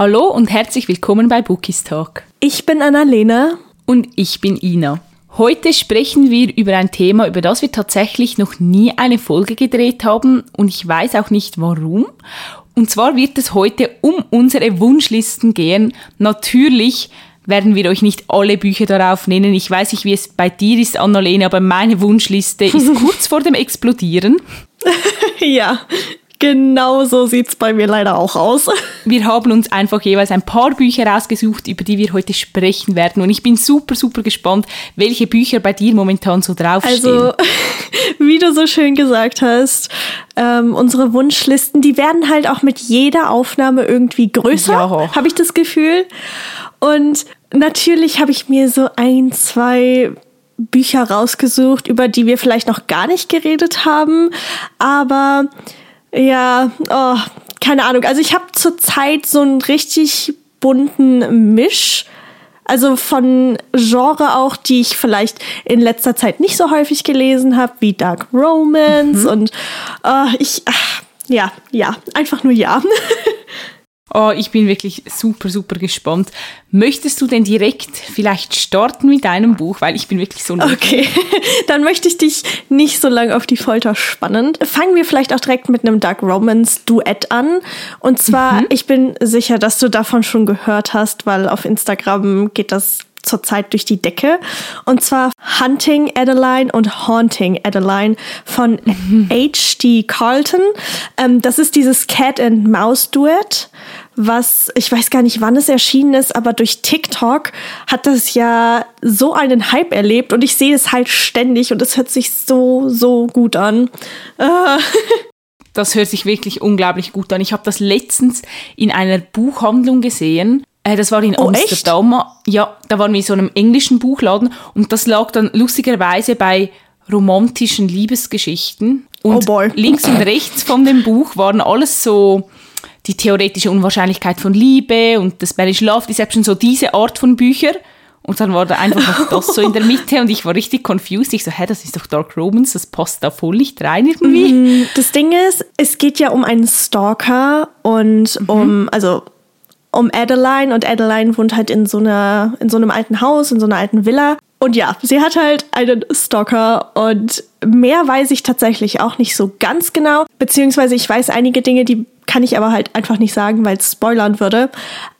Hallo und herzlich willkommen bei Bookies Talk. Ich bin Annalena. Und ich bin Ina. Heute sprechen wir über ein Thema, über das wir tatsächlich noch nie eine Folge gedreht haben und ich weiß auch nicht warum. Und zwar wird es heute um unsere Wunschlisten gehen. Natürlich werden wir euch nicht alle Bücher darauf nennen. Ich weiß nicht, wie es bei dir ist, Annalena, aber meine Wunschliste ist kurz vor dem Explodieren. ja, Genau so sieht's bei mir leider auch aus. Wir haben uns einfach jeweils ein paar Bücher rausgesucht, über die wir heute sprechen werden. Und ich bin super, super gespannt, welche Bücher bei dir momentan so draufstehen. Also, wie du so schön gesagt hast, ähm, unsere Wunschlisten, die werden halt auch mit jeder Aufnahme irgendwie größer, ja. habe ich das Gefühl. Und natürlich habe ich mir so ein, zwei Bücher rausgesucht, über die wir vielleicht noch gar nicht geredet haben. Aber ja, oh, keine Ahnung. Also ich habe zurzeit so einen richtig bunten Misch. Also von Genre auch, die ich vielleicht in letzter Zeit nicht so häufig gelesen habe, wie Dark Romance mhm. und uh, ich, ach, ja, ja, einfach nur ja. Oh, ich bin wirklich super, super gespannt. Möchtest du denn direkt vielleicht starten mit deinem Buch? Weil ich bin wirklich so. Okay, dann möchte ich dich nicht so lange auf die Folter spannen. Fangen wir vielleicht auch direkt mit einem Dark Romance Duett an. Und zwar, mhm. ich bin sicher, dass du davon schon gehört hast, weil auf Instagram geht das zurzeit durch die Decke. Und zwar Hunting Adeline und Haunting Adeline von mhm. H.D. Carlton. Ähm, das ist dieses Cat and Mouse Duett was ich weiß gar nicht, wann es erschienen ist, aber durch TikTok hat das ja so einen Hype erlebt und ich sehe es halt ständig und es hört sich so, so gut an. Äh. Das hört sich wirklich unglaublich gut an. Ich habe das letztens in einer Buchhandlung gesehen. Äh, das war in oh, Amsterdam. Echt? Ja, da waren wir in so einem englischen Buchladen und das lag dann lustigerweise bei romantischen Liebesgeschichten. Und oh links und rechts von dem Buch waren alles so die theoretische Unwahrscheinlichkeit von Liebe und das Spanish Love Deception, so diese Art von Bücher. Und dann war da einfach noch das so in der Mitte und ich war richtig confused. Ich so, hä, das ist doch Dark Romance, das passt da voll nicht rein irgendwie. Mhm. Das Ding ist, es geht ja um einen Stalker und mhm. um, also um Adeline und Adeline wohnt halt in so einer, in so einem alten Haus, in so einer alten Villa. Und ja, sie hat halt einen Stalker und mehr weiß ich tatsächlich auch nicht so ganz genau. Beziehungsweise ich weiß einige Dinge, die kann ich aber halt einfach nicht sagen, weil es spoilern würde.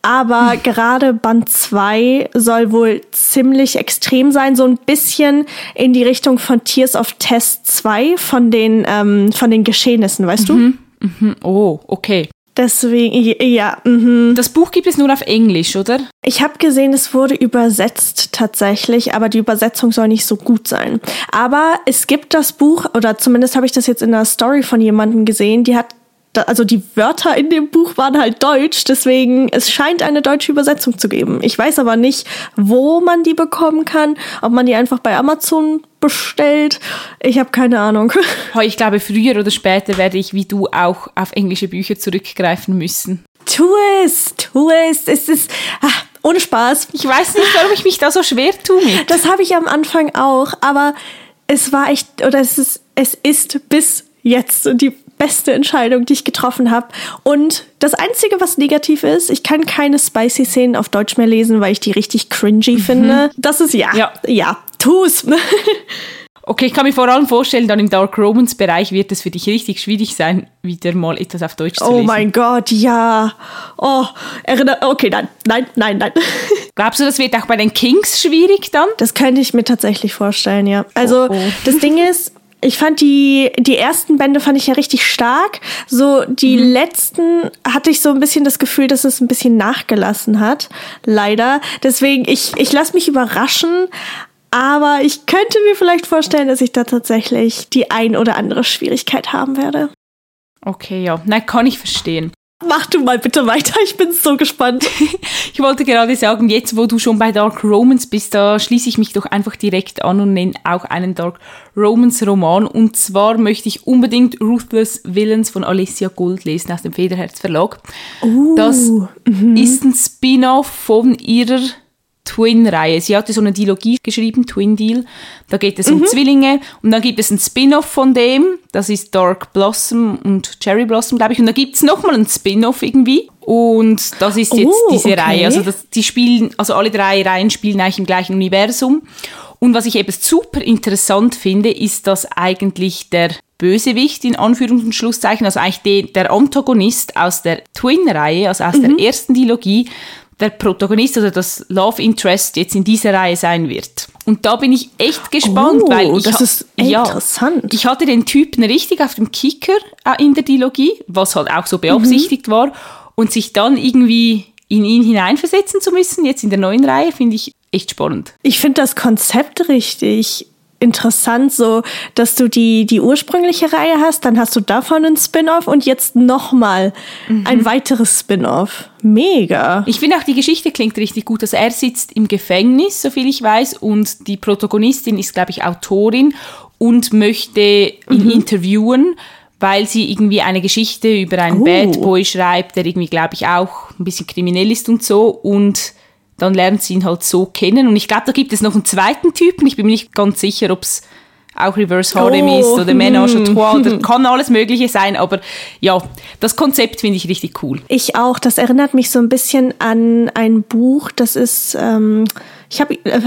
Aber gerade Band 2 soll wohl ziemlich extrem sein, so ein bisschen in die Richtung von Tears of Test 2 von den, ähm, von den Geschehnissen, weißt mhm. du? Mhm. Oh, okay. Deswegen, ja. Mhm. Das Buch gibt es nur auf Englisch, oder? Ich habe gesehen, es wurde übersetzt tatsächlich, aber die Übersetzung soll nicht so gut sein. Aber es gibt das Buch, oder zumindest habe ich das jetzt in einer Story von jemandem gesehen, die hat also die Wörter in dem Buch waren halt deutsch, deswegen es scheint eine deutsche Übersetzung zu geben. Ich weiß aber nicht, wo man die bekommen kann, ob man die einfach bei Amazon bestellt. Ich habe keine Ahnung. Ich glaube, früher oder später werde ich wie du auch auf englische Bücher zurückgreifen müssen. Tu es, tu es. Es ist ach, ohne Spaß. Ich weiß nicht, warum ich mich da so schwer tue mit. Das habe ich am Anfang auch, aber es war echt oder es ist es ist bis jetzt die beste Entscheidung, die ich getroffen habe. Und das Einzige, was negativ ist, ich kann keine spicy Szenen auf Deutsch mehr lesen, weil ich die richtig cringy mhm. finde. Das ist ja, ja, ja tu's. Okay, ich kann mir vor allem vorstellen, dann im Dark Romance Bereich wird es für dich richtig schwierig sein, wieder mal etwas auf Deutsch zu lesen. Oh mein Gott, ja. Oh, erinnert, okay, nein, nein, nein, nein. Glaubst du, das wird auch bei den Kings schwierig dann? Das könnte ich mir tatsächlich vorstellen, ja. Also, oh, oh. das Ding ist, ich fand die, die ersten Bände fand ich ja richtig stark. So die mhm. letzten hatte ich so ein bisschen das Gefühl, dass es ein bisschen nachgelassen hat. Leider. Deswegen, ich, ich lasse mich überraschen. Aber ich könnte mir vielleicht vorstellen, dass ich da tatsächlich die ein oder andere Schwierigkeit haben werde. Okay, ja. Nein, kann ich verstehen. Mach du mal bitte weiter, ich bin so gespannt. ich wollte gerade sagen, jetzt wo du schon bei Dark Romans bist, da schließe ich mich doch einfach direkt an und nenne auch einen Dark Romans Roman. Und zwar möchte ich unbedingt Ruthless Villains von Alessia Gold lesen aus dem Federherz Verlag. Uh, das -hmm. ist ein Spin-off von ihrer Twin-Reihe. Sie hatte so eine Dilogie geschrieben, Twin Deal. Da geht es um mhm. Zwillinge und dann gibt es ein Spin-off von dem. Das ist Dark Blossom und Cherry Blossom, glaube ich. Und da gibt es nochmal ein Spin-off irgendwie. Und das ist jetzt oh, diese okay. Reihe. Also das, die spielen, also alle drei Reihen spielen eigentlich im gleichen Universum. Und was ich eben super interessant finde, ist, dass eigentlich der Bösewicht in Anführungs- und Schlusszeichen, also eigentlich de, der Antagonist aus der Twin-Reihe, also aus mhm. der ersten Dilogie, der Protagonist oder das Love Interest jetzt in dieser Reihe sein wird. Und da bin ich echt gespannt, oh, weil ich, das ist ja, interessant. Ich hatte den Typen richtig auf dem Kicker äh, in der Dilogie, was halt auch so beabsichtigt mhm. war, und sich dann irgendwie in ihn hineinversetzen zu müssen, jetzt in der neuen Reihe, finde ich echt spannend. Ich finde das Konzept richtig interessant, so dass du die, die ursprüngliche Reihe hast, dann hast du davon einen Spin-off und jetzt nochmal mhm. ein weiteres Spin-off. Mega. Ich finde auch, die Geschichte klingt richtig gut. Also er sitzt im Gefängnis, soviel ich weiß, und die Protagonistin ist, glaube ich, Autorin und möchte ihn mhm. interviewen, weil sie irgendwie eine Geschichte über einen oh. Bad Boy schreibt, der irgendwie, glaube ich, auch ein bisschen kriminell ist und so. Und dann lernt sie ihn halt so kennen. Und ich glaube, da gibt es noch einen zweiten Typen. Ich bin mir nicht ganz sicher, ob es auch Reverse Harem oh. ist oder Ménage à Trois oder kann alles Mögliche sein. Aber ja, das Konzept finde ich richtig cool. Ich auch. Das erinnert mich so ein bisschen an ein Buch, das ist, ähm, ich habe äh,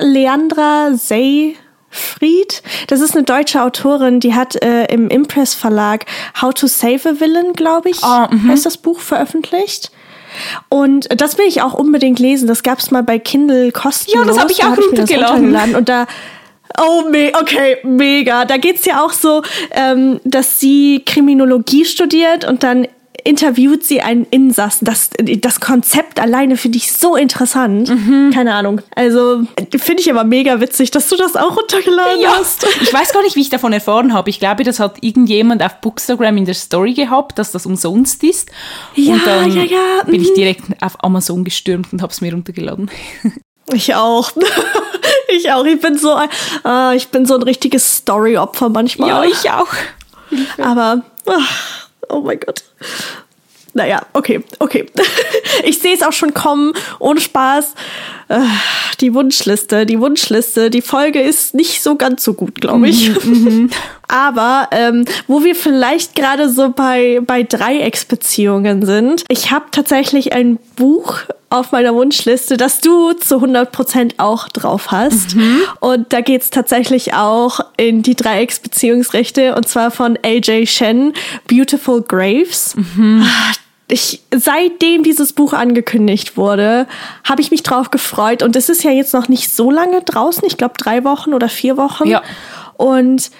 Leandra Sey. Fried, das ist eine deutsche Autorin, die hat äh, im Impress Verlag How to Save a Villain, glaube ich, oh, heißt das Buch veröffentlicht. Und das will ich auch unbedingt lesen. Das gab es mal bei Kindle kostenlos. Ja, das habe ich auch runtergeladen. Und da Oh, me okay, mega. Da geht's ja auch so, ähm, dass sie Kriminologie studiert und dann interviewt sie einen Insassen. Das, das Konzept alleine finde ich so interessant. Mhm. Keine Ahnung. Also finde ich aber mega witzig, dass du das auch runtergeladen ja. hast. Ich weiß gar nicht, wie ich davon erfahren habe. Ich glaube, das hat irgendjemand auf Bookstagram in der Story gehabt, dass das umsonst ist. Ja, und dann ja, ja. bin ich mhm. direkt auf Amazon gestürmt und habe es mir runtergeladen. Ich auch. ich auch. Ich bin so ein, äh, ich bin so ein richtiges Story-Opfer manchmal. Ja, ich auch. Aber, ach, oh mein Gott. Naja, okay, okay. Ich sehe es auch schon kommen, ohne Spaß. Äh, die Wunschliste, die Wunschliste, die Folge ist nicht so ganz so gut, glaube ich. Mhm, mhm. Aber ähm, wo wir vielleicht gerade so bei, bei Dreiecksbeziehungen sind, ich habe tatsächlich ein Buch auf meiner Wunschliste, das du zu 100% auch drauf hast. Mhm. Und da geht's tatsächlich auch in die Dreiecksbeziehungsrechte und zwar von AJ Shen, Beautiful Graves. Mhm. Ich, seitdem dieses Buch angekündigt wurde, habe ich mich drauf gefreut. Und es ist ja jetzt noch nicht so lange draußen. Ich glaube drei Wochen oder vier Wochen. Ja. Und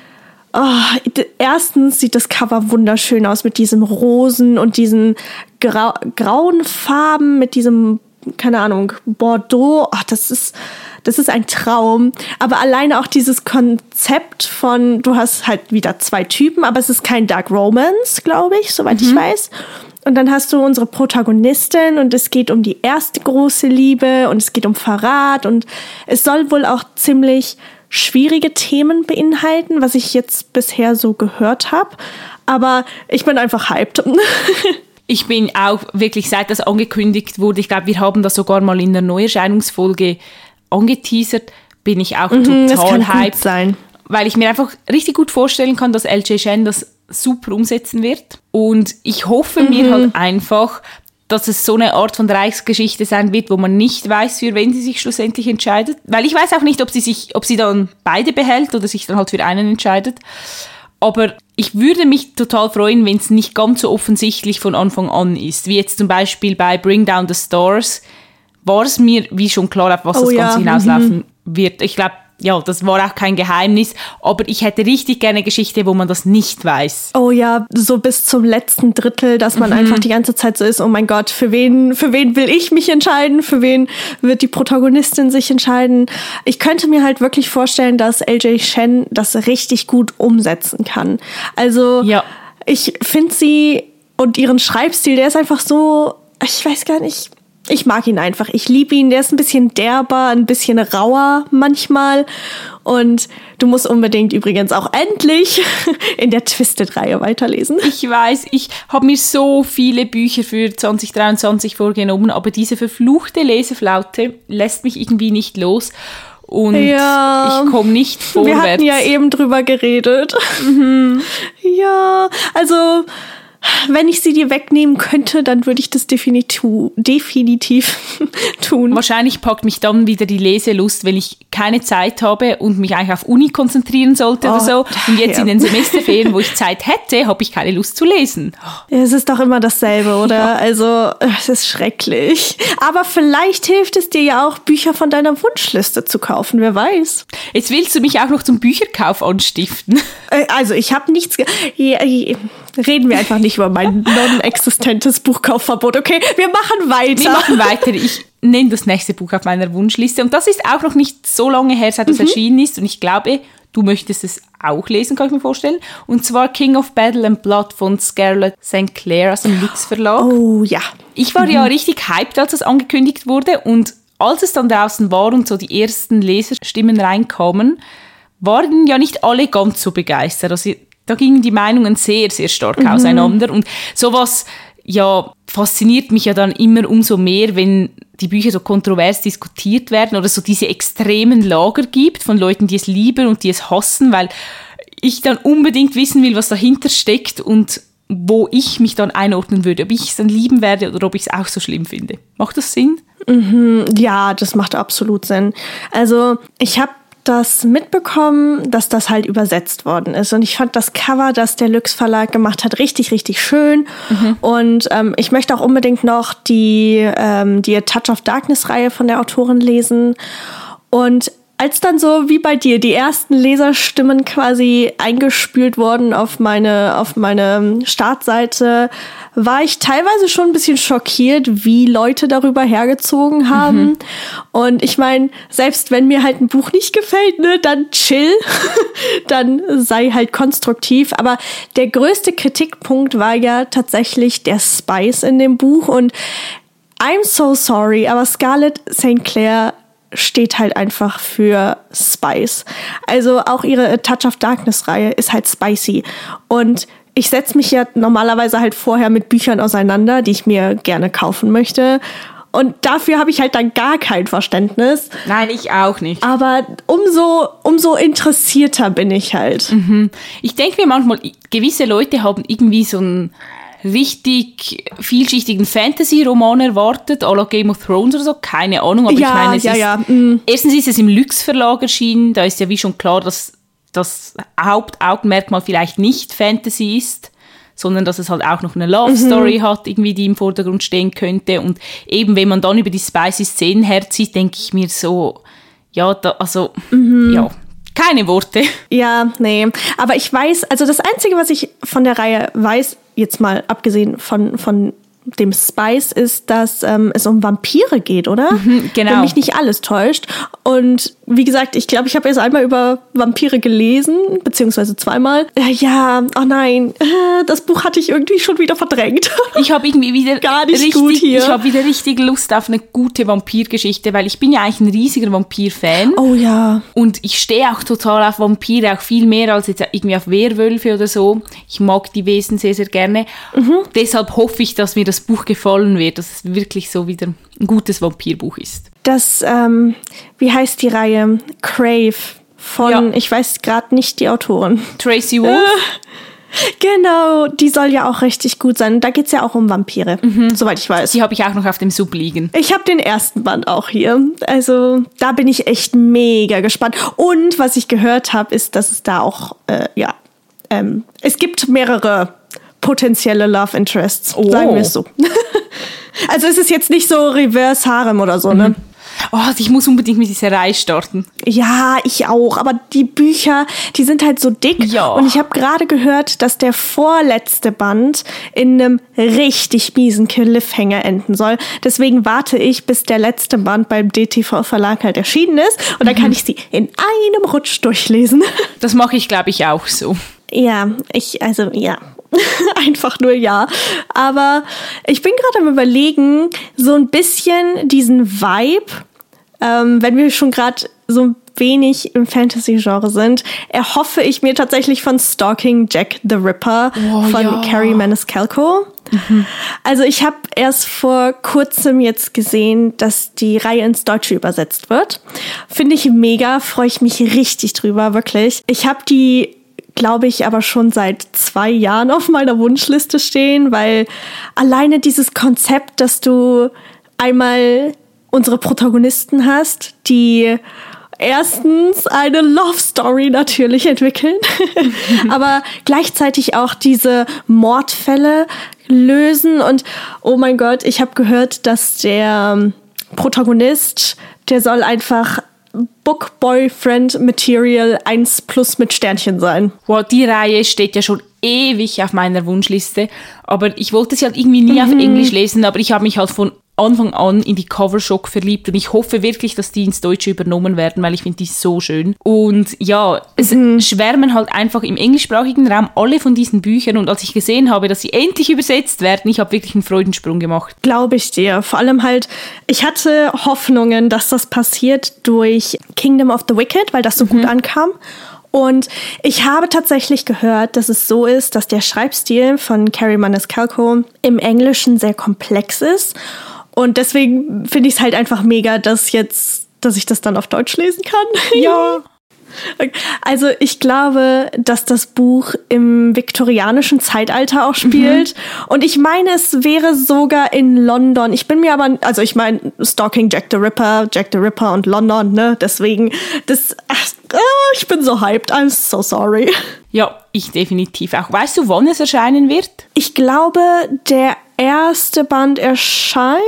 Oh, erstens sieht das Cover wunderschön aus mit diesem Rosen und diesen grau grauen Farben, mit diesem, keine Ahnung, Bordeaux. Ach, das ist, das ist ein Traum. Aber alleine auch dieses Konzept von, du hast halt wieder zwei Typen, aber es ist kein Dark Romance, glaube ich, soweit mhm. ich weiß. Und dann hast du unsere Protagonistin und es geht um die erste große Liebe und es geht um Verrat und es soll wohl auch ziemlich schwierige Themen beinhalten, was ich jetzt bisher so gehört habe. Aber ich bin einfach hyped. ich bin auch wirklich, seit das angekündigt wurde, ich glaube, wir haben das sogar mal in der Neuerscheinungsfolge angeteasert, bin ich auch mhm, total hyped. sein. Weil ich mir einfach richtig gut vorstellen kann, dass LJ Shen das super umsetzen wird. Und ich hoffe mhm. mir halt einfach, dass es so eine Art von Reichsgeschichte sein wird, wo man nicht weiß, für wen sie sich schlussendlich entscheidet. Weil ich weiß auch nicht, ob sie sich, ob sie dann beide behält oder sich dann halt für einen entscheidet. Aber ich würde mich total freuen, wenn es nicht ganz so offensichtlich von Anfang an ist. Wie jetzt zum Beispiel bei Bring Down the Stars war es mir wie schon klar, auf was oh, das Ganze ja. hinauslaufen mhm. wird. Ich glaube, ja, das war auch kein Geheimnis, aber ich hätte richtig gerne eine Geschichte, wo man das nicht weiß. Oh ja, so bis zum letzten Drittel, dass man mhm. einfach die ganze Zeit so ist, oh mein Gott, für wen, für wen will ich mich entscheiden? Für wen wird die Protagonistin sich entscheiden? Ich könnte mir halt wirklich vorstellen, dass LJ Shen das richtig gut umsetzen kann. Also, ja. ich finde sie und ihren Schreibstil, der ist einfach so, ich weiß gar nicht, ich mag ihn einfach. Ich liebe ihn. Der ist ein bisschen derber, ein bisschen rauer manchmal. Und du musst unbedingt übrigens auch endlich in der Twisted-Reihe weiterlesen. Ich weiß, ich habe mir so viele Bücher für 2023 vorgenommen, aber diese verfluchte Leseflaute lässt mich irgendwie nicht los. Und ja, ich komme nicht vorwärts. Wir hatten ja eben drüber geredet. Mhm. Ja, also wenn ich sie dir wegnehmen könnte, dann würde ich das definitiv, definitiv tun. Wahrscheinlich packt mich dann wieder die Leselust, wenn ich keine Zeit habe und mich eigentlich auf Uni konzentrieren sollte oh, oder so. Und jetzt ja. in den Semesterferien, wo ich Zeit hätte, habe ich keine Lust zu lesen. Ja, es ist doch immer dasselbe, oder? Ja. Also, es ist schrecklich. Aber vielleicht hilft es dir ja auch, Bücher von deiner Wunschliste zu kaufen, wer weiß. Jetzt willst du mich auch noch zum Bücherkauf anstiften. Äh, also, ich habe nichts. Reden wir einfach nicht über mein non-existentes Buchkaufverbot. Okay, wir machen weiter. Wir machen weiter. Ich nenne das nächste Buch auf meiner Wunschliste. Und das ist auch noch nicht so lange her, seit es mhm. erschienen ist. Und ich glaube, du möchtest es auch lesen, kann ich mir vorstellen. Und zwar King of Battle and Blood von Scarlett St. Clair aus dem Lux Verlag. Oh ja. Ich war mhm. ja richtig hyped, als es angekündigt wurde. Und als es dann draußen war und so die ersten Leserstimmen reinkamen, waren ja nicht alle ganz so begeistert. Also da gingen die Meinungen sehr, sehr stark mhm. auseinander. Und sowas, ja, fasziniert mich ja dann immer umso mehr, wenn die Bücher so kontrovers diskutiert werden oder so diese extremen Lager gibt von Leuten, die es lieben und die es hassen, weil ich dann unbedingt wissen will, was dahinter steckt und wo ich mich dann einordnen würde, ob ich es dann lieben werde oder ob ich es auch so schlimm finde. Macht das Sinn? Mhm, ja, das macht absolut Sinn. Also ich habe das mitbekommen, dass das halt übersetzt worden ist. Und ich fand das Cover, das der Lux Verlag gemacht hat, richtig, richtig schön. Mhm. Und ähm, ich möchte auch unbedingt noch die, ähm, die Touch of Darkness Reihe von der Autorin lesen. Und als dann so wie bei dir die ersten Leserstimmen quasi eingespült wurden auf meine, auf meine Startseite, war ich teilweise schon ein bisschen schockiert, wie Leute darüber hergezogen haben. Mhm. Und ich meine, selbst wenn mir halt ein Buch nicht gefällt, ne, dann chill, dann sei halt konstruktiv. Aber der größte Kritikpunkt war ja tatsächlich der Spice in dem Buch und I'm so sorry, aber Scarlett St. Clair steht halt einfach für Spice. Also auch ihre Touch of Darkness Reihe ist halt spicy. Und ich setze mich ja normalerweise halt vorher mit Büchern auseinander, die ich mir gerne kaufen möchte. Und dafür habe ich halt dann gar kein Verständnis. Nein, ich auch nicht. Aber umso, umso interessierter bin ich halt. Mhm. Ich denke mir manchmal, gewisse Leute haben irgendwie so ein richtig vielschichtigen Fantasy-Roman erwartet, à la Game of Thrones oder so, keine Ahnung, aber ja, ich meine, es ja, ist, ja. Mm. erstens ist es im Lux Verlag erschienen, da ist ja wie schon klar, dass das Hauptaugenmerkmal vielleicht nicht Fantasy ist, sondern dass es halt auch noch eine Love Story mhm. hat, irgendwie, die im Vordergrund stehen könnte und eben, wenn man dann über die spicy Szenen herzieht, denke ich mir so, ja, da, also, mhm. ja, keine Worte. Ja, nee. Aber ich weiß, also das Einzige, was ich von der Reihe weiß, jetzt mal abgesehen von, von dem Spice ist, dass ähm, es um Vampire geht, oder? Mhm, genau. Wenn mich nicht alles täuscht. Und wie gesagt, ich glaube, ich habe erst einmal über Vampire gelesen, beziehungsweise zweimal. Äh, ja, oh nein, äh, das Buch hatte ich irgendwie schon wieder verdrängt. Ich habe irgendwie wieder gar nicht richtig, gut hier. Ich habe wieder richtig Lust auf eine gute Vampirgeschichte, weil ich bin ja eigentlich ein riesiger Vampir-Fan. Oh ja. Und ich stehe auch total auf Vampire, auch viel mehr als jetzt irgendwie auf Werwölfe oder so. Ich mag die Wesen sehr, sehr gerne. Mhm. Deshalb hoffe ich, dass mir das Buch gefallen wird, dass es wirklich so wieder ein gutes Vampirbuch ist. Das, ähm, wie heißt die Reihe? Crave von, ja. ich weiß gerade nicht die Autorin. Tracy Wolf. Genau, die soll ja auch richtig gut sein. Da geht es ja auch um Vampire, mhm. soweit ich weiß. Die habe ich auch noch auf dem Sub liegen. Ich habe den ersten Band auch hier. Also da bin ich echt mega gespannt. Und was ich gehört habe, ist, dass es da auch, äh, ja, ähm, es gibt mehrere potenzielle Love Interests, oh. sagen wir es so. also es ist jetzt nicht so Reverse Harem oder so, ne? Oh, ich muss unbedingt mit dieser Reihe starten. Ja, ich auch. Aber die Bücher, die sind halt so dick. Ja. Und ich habe gerade gehört, dass der vorletzte Band in einem richtig miesen Cliffhanger enden soll. Deswegen warte ich, bis der letzte Band beim DTV Verlag halt erschienen ist. Und dann mhm. kann ich sie in einem Rutsch durchlesen. Das mache ich, glaube ich, auch so. Ja, ich, also ja, Einfach nur ja. Aber ich bin gerade am Überlegen, so ein bisschen diesen Vibe, ähm, wenn wir schon gerade so wenig im Fantasy-Genre sind, erhoffe ich mir tatsächlich von Stalking Jack the Ripper oh, von ja. Carrie Maniscalco. Mhm. Also ich habe erst vor kurzem jetzt gesehen, dass die Reihe ins Deutsche übersetzt wird. Finde ich mega, freue ich mich richtig drüber, wirklich. Ich habe die glaube ich, aber schon seit zwei Jahren auf meiner Wunschliste stehen, weil alleine dieses Konzept, dass du einmal unsere Protagonisten hast, die erstens eine Love Story natürlich entwickeln, aber gleichzeitig auch diese Mordfälle lösen und oh mein Gott, ich habe gehört, dass der Protagonist, der soll einfach Book Boyfriend Material 1 plus mit Sternchen sein. Wow, die Reihe steht ja schon ewig auf meiner Wunschliste, aber ich wollte sie halt irgendwie nie mhm. auf Englisch lesen, aber ich habe mich halt von Anfang an in die Covershock verliebt und ich hoffe wirklich, dass die ins Deutsche übernommen werden, weil ich finde die so schön. Und ja, es mhm. schwärmen halt einfach im englischsprachigen Raum alle von diesen Büchern und als ich gesehen habe, dass sie endlich übersetzt werden, ich habe wirklich einen Freudensprung gemacht. Glaube ich dir. Vor allem halt, ich hatte Hoffnungen, dass das passiert durch Kingdom of the Wicked, weil das so mhm. gut ankam. Und ich habe tatsächlich gehört, dass es so ist, dass der Schreibstil von Carrie Maniscalco im Englischen sehr komplex ist und deswegen finde ich es halt einfach mega, dass jetzt, dass ich das dann auf Deutsch lesen kann. Ja. Also ich glaube, dass das Buch im viktorianischen Zeitalter auch spielt. Mhm. Und ich meine, es wäre sogar in London. Ich bin mir aber, also ich meine, Stalking Jack the Ripper, Jack the Ripper und London, ne? Deswegen, das, ach, ich bin so hyped. I'm so sorry. Ja, ich definitiv auch. Weißt du, wann es erscheinen wird? Ich glaube, der erste Band erscheint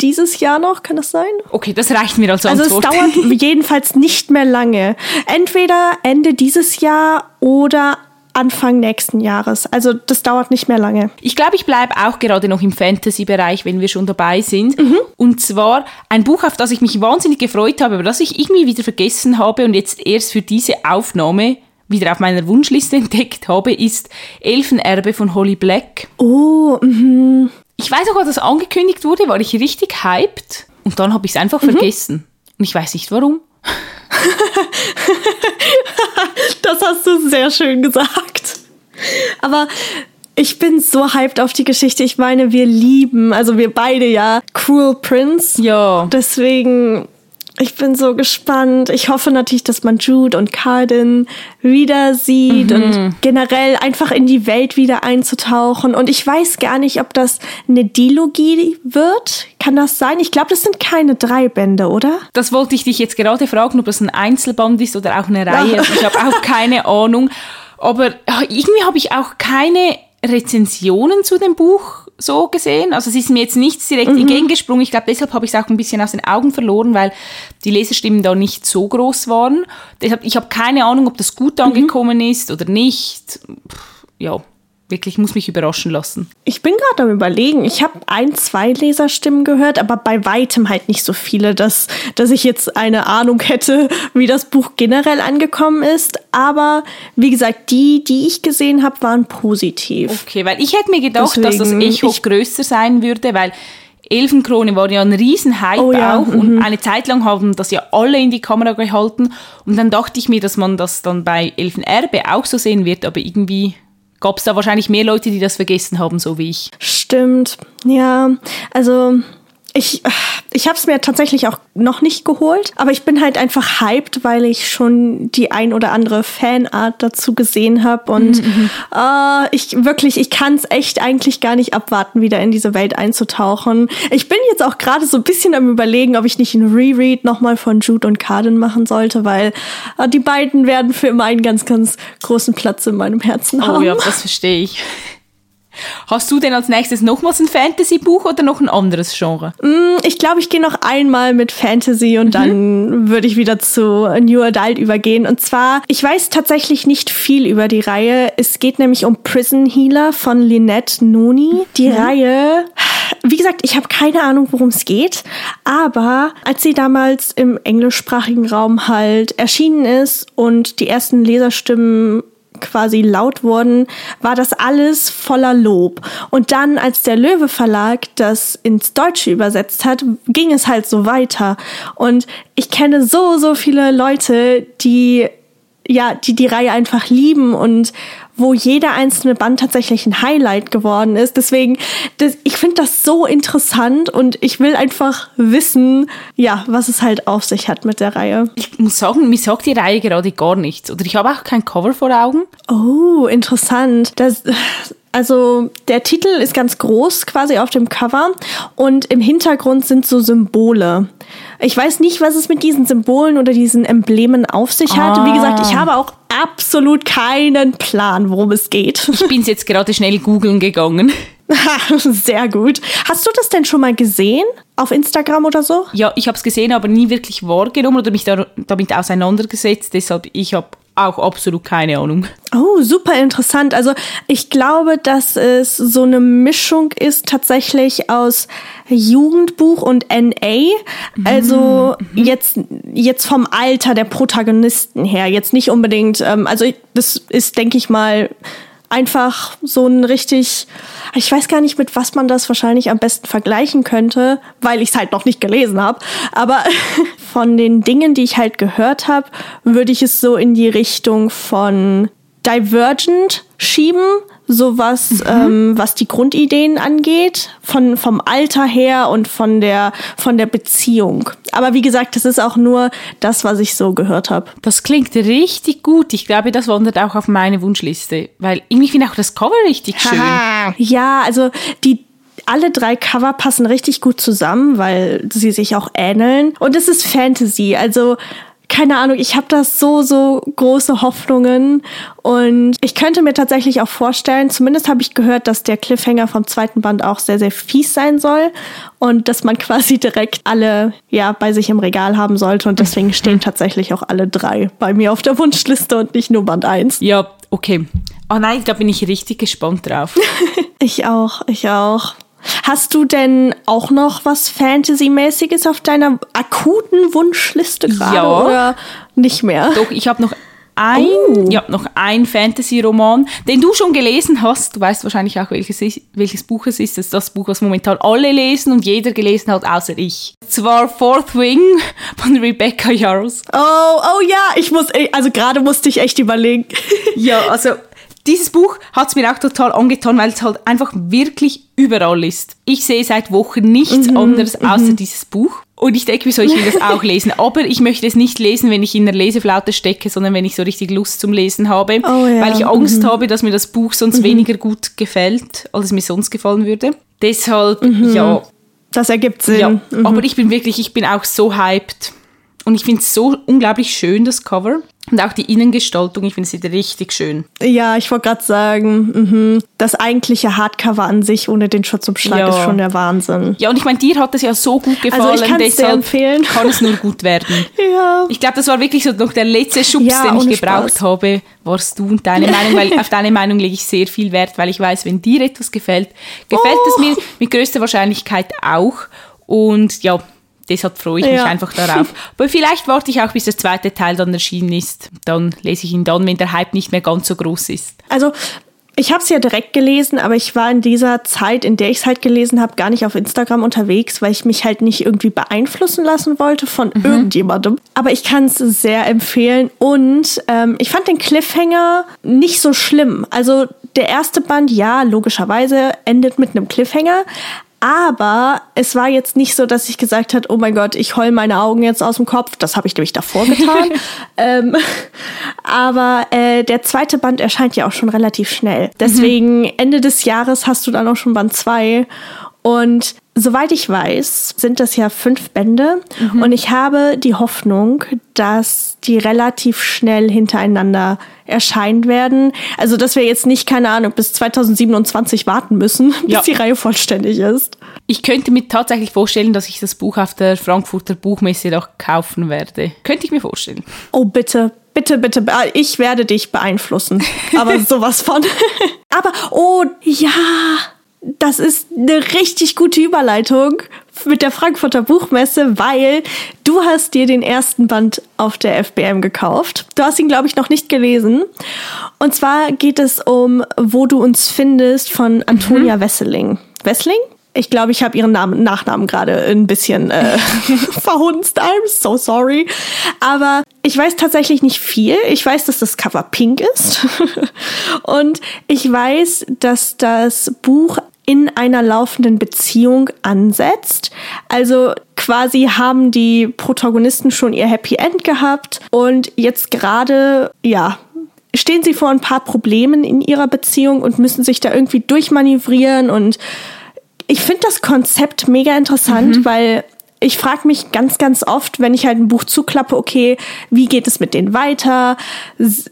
dieses Jahr noch, kann das sein? Okay, das reicht mir als Antwort. Also es dauert jedenfalls nicht mehr lange. Entweder Ende dieses Jahr oder Anfang nächsten Jahres. Also das dauert nicht mehr lange. Ich glaube, ich bleibe auch gerade noch im Fantasy-Bereich, wenn wir schon dabei sind. Mhm. Und zwar ein Buch, auf das ich mich wahnsinnig gefreut habe, aber das ich irgendwie wieder vergessen habe und jetzt erst für diese Aufnahme wieder auf meiner Wunschliste entdeckt habe, ist Elfenerbe von Holly Black. Oh, mhm. Ich weiß auch, als das angekündigt wurde, war ich richtig hyped und dann habe ich es einfach mhm. vergessen. Und ich weiß nicht warum. das hast du sehr schön gesagt. Aber ich bin so hyped auf die Geschichte. Ich meine, wir lieben, also wir beide ja, Cruel Prince. Ja. Deswegen ich bin so gespannt. Ich hoffe natürlich, dass man Jude und Carden wieder sieht mhm. und generell einfach in die Welt wieder einzutauchen. Und ich weiß gar nicht, ob das eine Dilogie wird. Kann das sein? Ich glaube, das sind keine drei Bände, oder? Das wollte ich dich jetzt gerade fragen, ob das ein Einzelband ist oder auch eine Reihe. Also ich habe auch keine Ahnung. Aber irgendwie habe ich auch keine Rezensionen zu dem Buch so gesehen. Also es ist mir jetzt nichts direkt mhm. entgegengesprungen. Ich glaube, deshalb habe ich es auch ein bisschen aus den Augen verloren, weil die Leserstimmen da nicht so groß waren. Deshalb, ich habe keine Ahnung, ob das gut angekommen mhm. ist oder nicht. Ja, wirklich, muss mich überraschen lassen. Ich bin gerade am überlegen. Ich habe ein, zwei Leserstimmen gehört, aber bei weitem halt nicht so viele, dass, dass ich jetzt eine Ahnung hätte, wie das Buch generell angekommen ist. Aber wie gesagt, die, die ich gesehen habe, waren positiv. Okay, weil ich hätte mir gedacht, Deswegen, dass das Echo größer sein würde, weil Elfenkrone war ja ein Riesenhype oh ja, auch und mhm. eine Zeit lang haben das ja alle in die Kamera gehalten und dann dachte ich mir, dass man das dann bei Elfenerbe auch so sehen wird, aber irgendwie gab es da wahrscheinlich mehr Leute, die das vergessen haben, so wie ich. Stimmt, ja. Also ich, ich habe es mir tatsächlich auch noch nicht geholt, aber ich bin halt einfach hyped, weil ich schon die ein oder andere Fanart dazu gesehen habe und mhm. äh, ich wirklich, ich kann es echt eigentlich gar nicht abwarten, wieder in diese Welt einzutauchen. Ich bin jetzt auch gerade so ein bisschen am überlegen, ob ich nicht ein Reread nochmal von Jude und Carden machen sollte, weil äh, die beiden werden für immer einen ganz, ganz großen Platz in meinem Herzen haben. Oh ja, das verstehe ich. Hast du denn als nächstes nochmals ein Fantasy-Buch oder noch ein anderes Genre? Mm, ich glaube, ich gehe noch einmal mit Fantasy und mhm. dann würde ich wieder zu New Adult übergehen. Und zwar, ich weiß tatsächlich nicht viel über die Reihe. Es geht nämlich um Prison Healer von Lynette Noni. Die mhm. Reihe wie gesagt, ich habe keine Ahnung, worum es geht, aber als sie damals im englischsprachigen Raum halt erschienen ist und die ersten Leserstimmen quasi laut wurden, war das alles voller Lob. Und dann, als der Löwe Verlag das ins Deutsche übersetzt hat, ging es halt so weiter. Und ich kenne so, so viele Leute, die ja, die die Reihe einfach lieben und wo jeder einzelne Band tatsächlich ein Highlight geworden ist. Deswegen, das, ich finde das so interessant und ich will einfach wissen, ja, was es halt auf sich hat mit der Reihe. Ich muss sagen, mir sagt die Reihe gerade gar nichts. Oder ich habe auch kein Cover vor Augen. Oh, interessant. Das, also der Titel ist ganz groß quasi auf dem Cover und im Hintergrund sind so Symbole. Ich weiß nicht, was es mit diesen Symbolen oder diesen Emblemen auf sich hat. Ah. Wie gesagt, ich habe auch absolut keinen Plan, worum es geht. Ich bin jetzt gerade schnell googeln gegangen. Sehr gut. Hast du das denn schon mal gesehen? Auf Instagram oder so? Ja, ich habe es gesehen, aber nie wirklich wahrgenommen oder mich damit auseinandergesetzt. Deshalb, ich habe auch absolut keine Ahnung. Oh, super interessant. Also ich glaube, dass es so eine Mischung ist tatsächlich aus Jugendbuch und NA. Also mhm. jetzt, jetzt vom Alter der Protagonisten her. Jetzt nicht unbedingt, ähm, also das ist, denke ich mal, einfach so ein richtig, ich weiß gar nicht, mit was man das wahrscheinlich am besten vergleichen könnte, weil ich es halt noch nicht gelesen habe. Aber von den Dingen, die ich halt gehört habe, würde ich es so in die Richtung von Divergent schieben, so was, mhm. ähm, was die Grundideen angeht, von, vom Alter her und von der, von der Beziehung. Aber wie gesagt, das ist auch nur das, was ich so gehört habe. Das klingt richtig gut. Ich glaube, das wandert auch auf meine Wunschliste, weil irgendwie finde ich auch das Cover richtig schön. ja, also die, alle drei Cover passen richtig gut zusammen, weil sie sich auch ähneln. Und es ist Fantasy, also keine Ahnung, ich habe da so, so große Hoffnungen und ich könnte mir tatsächlich auch vorstellen, zumindest habe ich gehört, dass der Cliffhanger vom zweiten Band auch sehr, sehr fies sein soll und dass man quasi direkt alle ja bei sich im Regal haben sollte und deswegen stehen tatsächlich auch alle drei bei mir auf der Wunschliste und nicht nur Band 1. Ja, okay. Oh nein, da bin ich richtig gespannt drauf. ich auch, ich auch. Hast du denn auch noch was Fantasy-mäßiges auf deiner akuten Wunschliste gerade ja. oder nicht mehr? Doch, ich habe noch ein, oh. ja, noch ein Fantasy-Roman, den du schon gelesen hast. Du weißt wahrscheinlich auch, welches, welches Buch es ist. Das ist das Buch, was momentan alle lesen und jeder gelesen hat, außer ich. Zwar Fourth Wing von Rebecca Yarros. Oh, oh ja, ich muss, also gerade musste ich echt überlegen. ja, also dieses Buch hat es mir auch total angetan, weil es halt einfach wirklich überall ist. Ich sehe seit Wochen nichts mhm, anderes mhm. außer dieses Buch. Und ich denke, wieso ich will das auch lesen. Aber ich möchte es nicht lesen, wenn ich in der Leseflaute stecke, sondern wenn ich so richtig Lust zum Lesen habe. Oh, ja. Weil ich Angst mhm. habe, dass mir das Buch sonst mhm. weniger gut gefällt, als es mir sonst gefallen würde. Deshalb, mhm. ja. Das ergibt Sinn. Ja, mhm. aber ich bin wirklich, ich bin auch so hyped. Und ich finde es so unglaublich schön, das Cover. Und auch die Innengestaltung, ich finde sie richtig schön. Ja, ich wollte gerade sagen, mh, das eigentliche Hardcover an sich ohne den Schutzumschlag ja. ist schon der Wahnsinn. Ja, und ich meine, dir hat das ja so gut gefallen, also ich deshalb empfehlen. kann es nur gut werden. ja. Ich glaube, das war wirklich so noch der letzte Schubs, ja, den ich gebraucht Spaß. habe, warst du und deine Meinung, weil auf deine Meinung lege ich sehr viel Wert, weil ich weiß, wenn dir etwas gefällt, gefällt oh. es mir mit größter Wahrscheinlichkeit auch. Und ja, Deshalb freue ich ja. mich einfach darauf. Aber vielleicht warte ich auch, bis der zweite Teil dann erschienen ist. Dann lese ich ihn dann, wenn der Hype nicht mehr ganz so groß ist. Also ich habe es ja direkt gelesen, aber ich war in dieser Zeit, in der ich es halt gelesen habe, gar nicht auf Instagram unterwegs, weil ich mich halt nicht irgendwie beeinflussen lassen wollte von mhm. irgendjemandem. Aber ich kann es sehr empfehlen und ähm, ich fand den Cliffhanger nicht so schlimm. Also der erste Band, ja, logischerweise endet mit einem Cliffhanger, aber es war jetzt nicht so, dass ich gesagt habe, oh mein Gott, ich heul meine Augen jetzt aus dem Kopf. Das habe ich nämlich davor getan. ähm, aber äh, der zweite Band erscheint ja auch schon relativ schnell. Deswegen mhm. Ende des Jahres hast du dann auch schon Band zwei und Soweit ich weiß, sind das ja fünf Bände mhm. und ich habe die Hoffnung, dass die relativ schnell hintereinander erscheinen werden. Also, dass wir jetzt nicht, keine Ahnung, bis 2027 warten müssen, bis ja. die Reihe vollständig ist. Ich könnte mir tatsächlich vorstellen, dass ich das Buch auf der Frankfurter Buchmesse noch kaufen werde. Könnte ich mir vorstellen. Oh, bitte, bitte, bitte, ich werde dich beeinflussen. Aber sowas von. Aber, oh, ja das ist eine richtig gute Überleitung mit der Frankfurter Buchmesse, weil du hast dir den ersten Band auf der FBM gekauft. Du hast ihn, glaube ich, noch nicht gelesen. Und zwar geht es um Wo du uns findest von Antonia mhm. Wesseling. Wessling? Ich glaube, ich habe ihren Namen, Nachnamen gerade ein bisschen äh, verhunzt. I'm so sorry. Aber ich weiß tatsächlich nicht viel. Ich weiß, dass das Cover pink ist. Und ich weiß, dass das Buch in einer laufenden Beziehung ansetzt. Also quasi haben die Protagonisten schon ihr Happy End gehabt und jetzt gerade, ja, stehen sie vor ein paar Problemen in ihrer Beziehung und müssen sich da irgendwie durchmanövrieren und ich finde das Konzept mega interessant, mhm. weil ich frage mich ganz, ganz oft, wenn ich halt ein Buch zuklappe, okay, wie geht es mit denen weiter?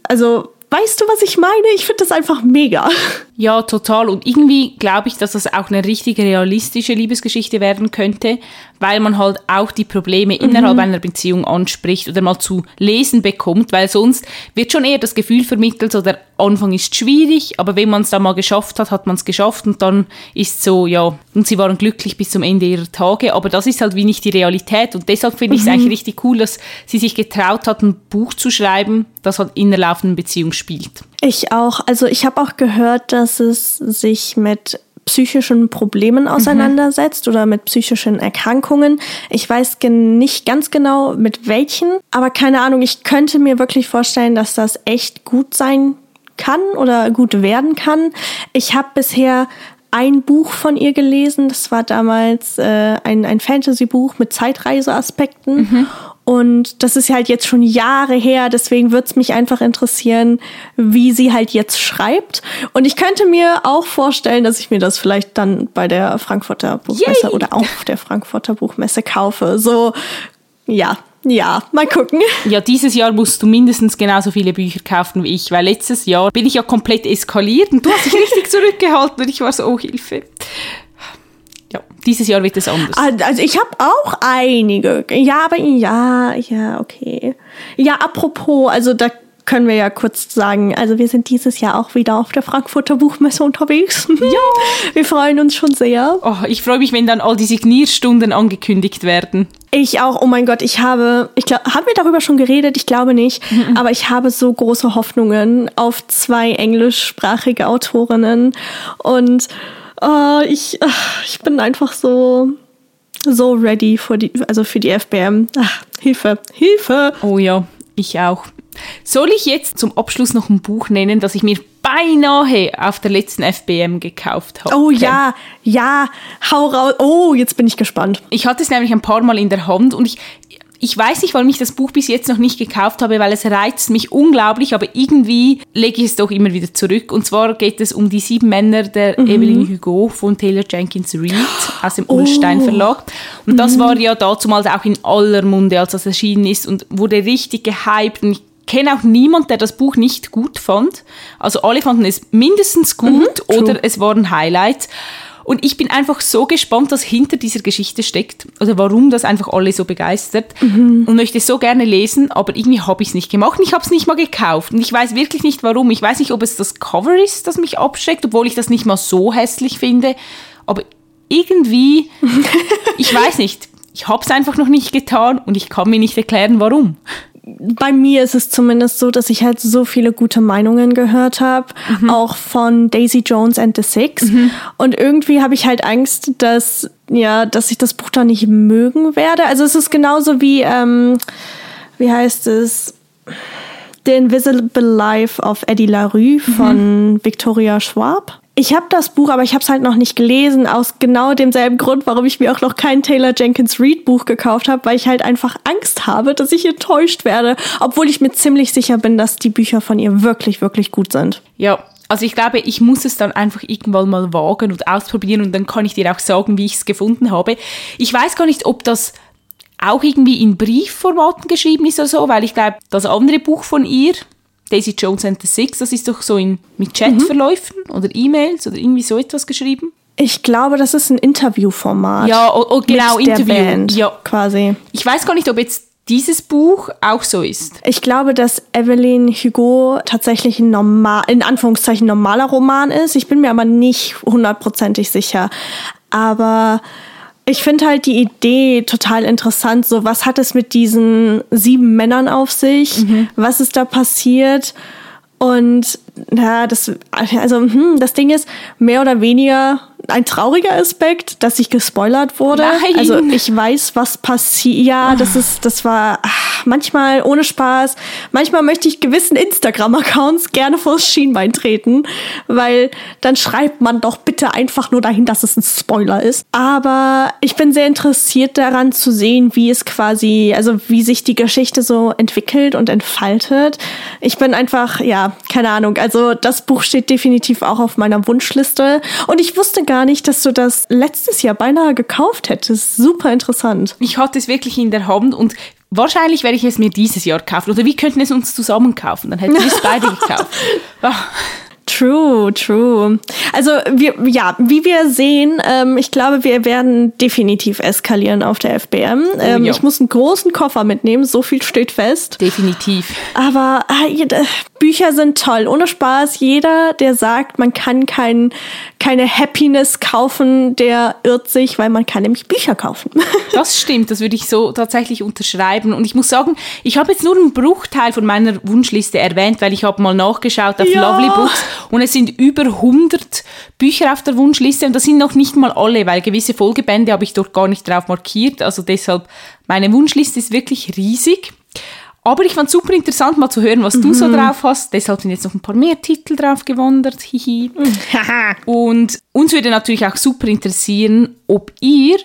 Also Weißt du, was ich meine? Ich finde das einfach mega. Ja, total. Und irgendwie glaube ich, dass das auch eine richtige realistische Liebesgeschichte werden könnte, weil man halt auch die Probleme mhm. innerhalb einer Beziehung anspricht oder mal zu lesen bekommt, weil sonst wird schon eher das Gefühl vermittelt, so der Anfang ist schwierig, aber wenn man es dann mal geschafft hat, hat man es geschafft und dann ist so, ja, und sie waren glücklich bis zum Ende ihrer Tage, aber das ist halt wie nicht die Realität und deshalb finde ich es mhm. eigentlich richtig cool, dass sie sich getraut hat, ein Buch zu schreiben, das halt in der laufenden Beziehung spielt. Ich auch. Also ich habe auch gehört, dass es sich mit psychischen Problemen mhm. auseinandersetzt mhm. oder mit psychischen Erkrankungen. Ich weiß nicht ganz genau mit welchen, aber keine Ahnung, ich könnte mir wirklich vorstellen, dass das echt gut sein kann oder gut werden kann. Ich habe bisher ein Buch von ihr gelesen, das war damals äh, ein, ein Fantasy-Buch mit Zeitreiseaspekten. Mhm. Und das ist halt jetzt schon Jahre her, deswegen würde es mich einfach interessieren, wie sie halt jetzt schreibt. Und ich könnte mir auch vorstellen, dass ich mir das vielleicht dann bei der Frankfurter Buchmesse Yay. oder auf der Frankfurter Buchmesse kaufe. So, ja, ja, mal gucken. Ja, dieses Jahr musst du mindestens genauso viele Bücher kaufen wie ich, weil letztes Jahr bin ich ja komplett eskaliert und du hast dich richtig zurückgehalten und ich war so, oh Hilfe. Ja, dieses Jahr wird es anders. Also ich habe auch einige. Ja, aber ja, ja, okay. Ja, apropos, also da können wir ja kurz sagen, also wir sind dieses Jahr auch wieder auf der Frankfurter Buchmesse unterwegs. Ja. Wir freuen uns schon sehr. Oh, ich freue mich, wenn dann all die Signierstunden angekündigt werden. Ich auch, oh mein Gott, ich habe, ich glaube, haben wir darüber schon geredet? Ich glaube nicht. Mhm. Aber ich habe so große Hoffnungen auf zwei englischsprachige Autorinnen. Und oh, ich, ach, ich bin einfach so, so ready für die, also für die FBM. Ach, Hilfe, Hilfe. Oh ja, ich auch. Soll ich jetzt zum Abschluss noch ein Buch nennen, das ich mir beinahe auf der letzten FBM gekauft habe? Oh ja, ja, hau raus. Oh, jetzt bin ich gespannt. Ich hatte es nämlich ein paar Mal in der Hand und ich, ich weiß nicht, warum ich das Buch bis jetzt noch nicht gekauft habe, weil es reizt mich unglaublich, aber irgendwie lege ich es doch immer wieder zurück. Und zwar geht es um die sieben Männer der mhm. Evelyn Hugo von Taylor Jenkins Reid aus dem oh. Ullstein Verlag. Und mhm. das war ja damals auch in aller Munde, als das erschienen ist und wurde richtig gehypt. Und ich kenne auch niemand, der das Buch nicht gut fand. Also alle fanden es mindestens gut mhm, oder es waren Highlights. Und ich bin einfach so gespannt, was hinter dieser Geschichte steckt. Oder warum das einfach alle so begeistert. Mhm. und möchte so gerne lesen, aber irgendwie habe ich es nicht gemacht. Und ich habe es nicht mal gekauft. Und ich weiß wirklich nicht warum. Ich weiß nicht, ob es das Cover ist, das mich abschreckt, obwohl ich das nicht mal so hässlich finde, aber irgendwie, ich weiß nicht, ich habe es einfach noch nicht getan und ich kann mir nicht erklären, warum bei mir ist es zumindest so, dass ich halt so viele gute Meinungen gehört habe, mhm. auch von Daisy Jones and the Six. Mhm. Und irgendwie habe ich halt Angst, dass ja, dass ich das Buch da nicht mögen werde. Also es ist genauso wie ähm, wie heißt es The Invisible Life of Eddie LaRue von mhm. Victoria Schwab. Ich habe das Buch, aber ich habe es halt noch nicht gelesen, aus genau demselben Grund, warum ich mir auch noch kein Taylor Jenkins Reid Buch gekauft habe, weil ich halt einfach Angst habe, dass ich enttäuscht werde, obwohl ich mir ziemlich sicher bin, dass die Bücher von ihr wirklich, wirklich gut sind. Ja, also ich glaube, ich muss es dann einfach irgendwann mal wagen und ausprobieren und dann kann ich dir auch sagen, wie ich es gefunden habe. Ich weiß gar nicht, ob das auch irgendwie in Briefformaten geschrieben ist oder so, weil ich glaube, das andere Buch von ihr, Daisy Jones and the Six, das ist doch so in, mit Chatverläufen mhm. oder E-Mails oder irgendwie so etwas geschrieben. Ich glaube, das ist ein Interviewformat. Ja, oh, oh, genau, mit Interview. Der Band, ja, quasi. Ich weiß gar nicht, ob jetzt dieses Buch auch so ist. Ich glaube, dass Evelyn Hugo tatsächlich ein normal, in Anführungszeichen normaler Roman ist. Ich bin mir aber nicht hundertprozentig sicher. Aber ich finde halt die Idee total interessant. So, was hat es mit diesen sieben Männern auf sich? Mhm. Was ist da passiert? Und ja, das, also hm, das Ding ist, mehr oder weniger ein trauriger Aspekt, dass ich gespoilert wurde. Nein. Also ich weiß, was passiert. Ja, das ist, das war ach, manchmal ohne Spaß. Manchmal möchte ich gewissen Instagram-Accounts gerne vors Schienbein treten, weil dann schreibt man doch bitte einfach nur dahin, dass es ein Spoiler ist. Aber ich bin sehr interessiert daran zu sehen, wie es quasi, also wie sich die Geschichte so entwickelt und entfaltet. Ich bin einfach, ja, keine Ahnung. Also das Buch steht definitiv auch auf meiner Wunschliste. Und ich wusste gar nicht, dass du das letztes Jahr beinahe gekauft hättest. Super interessant. Ich hatte es wirklich in der Hand und wahrscheinlich werde ich es mir dieses Jahr kaufen. Oder wir könnten es uns zusammen kaufen. Dann hätten wir es beide gekauft. Oh. True, true. Also wir, ja, wie wir sehen, ähm, ich glaube, wir werden definitiv eskalieren auf der FBM. Oh, ähm, ich muss einen großen Koffer mitnehmen, so viel steht fest. Definitiv. Aber äh, Bücher sind toll, ohne Spaß. Jeder, der sagt, man kann kein, keine Happiness kaufen, der irrt sich, weil man kann nämlich Bücher kaufen. das stimmt, das würde ich so tatsächlich unterschreiben. Und ich muss sagen, ich habe jetzt nur einen Bruchteil von meiner Wunschliste erwähnt, weil ich habe mal nachgeschaut auf ja. Lovely Books und es sind über 100 Bücher auf der Wunschliste und das sind noch nicht mal alle, weil gewisse Folgebände habe ich dort gar nicht drauf markiert. Also deshalb, meine Wunschliste ist wirklich riesig. Aber ich fand es super interessant, mal zu hören, was mhm. du so mhm. drauf hast. Deshalb sind jetzt noch ein paar mehr Titel drauf gewandert. Hihi. und uns würde natürlich auch super interessieren, ob ihr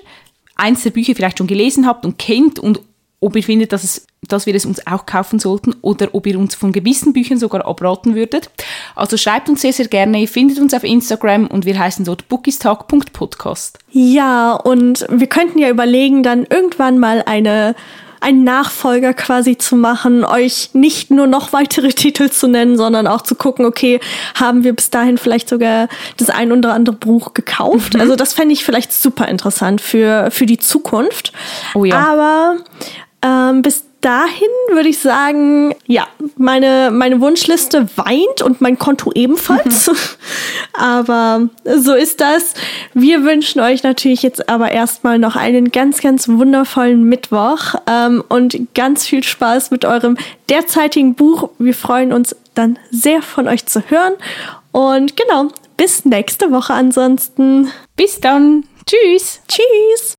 eins der Bücher vielleicht schon gelesen habt und kennt und ob ihr findet, dass, es, dass wir es uns auch kaufen sollten oder ob ihr uns von gewissen Büchern sogar abraten würdet. Also schreibt uns sehr, sehr gerne. Ihr findet uns auf Instagram und wir heißen dort bookistalk.podcast. Ja, und wir könnten ja überlegen, dann irgendwann mal eine einen Nachfolger quasi zu machen, euch nicht nur noch weitere Titel zu nennen, sondern auch zu gucken, okay, haben wir bis dahin vielleicht sogar das ein oder andere Buch gekauft? Mhm. Also das fände ich vielleicht super interessant für, für die Zukunft. Oh ja. Aber ähm, bis dahin würde ich sagen, ja, meine, meine Wunschliste weint und mein Konto ebenfalls. Mhm. aber so ist das. Wir wünschen euch natürlich jetzt aber erstmal noch einen ganz, ganz wundervollen Mittwoch ähm, und ganz viel Spaß mit eurem derzeitigen Buch. Wir freuen uns dann sehr von euch zu hören. Und genau, bis nächste Woche ansonsten. Bis dann. Tschüss. Tschüss.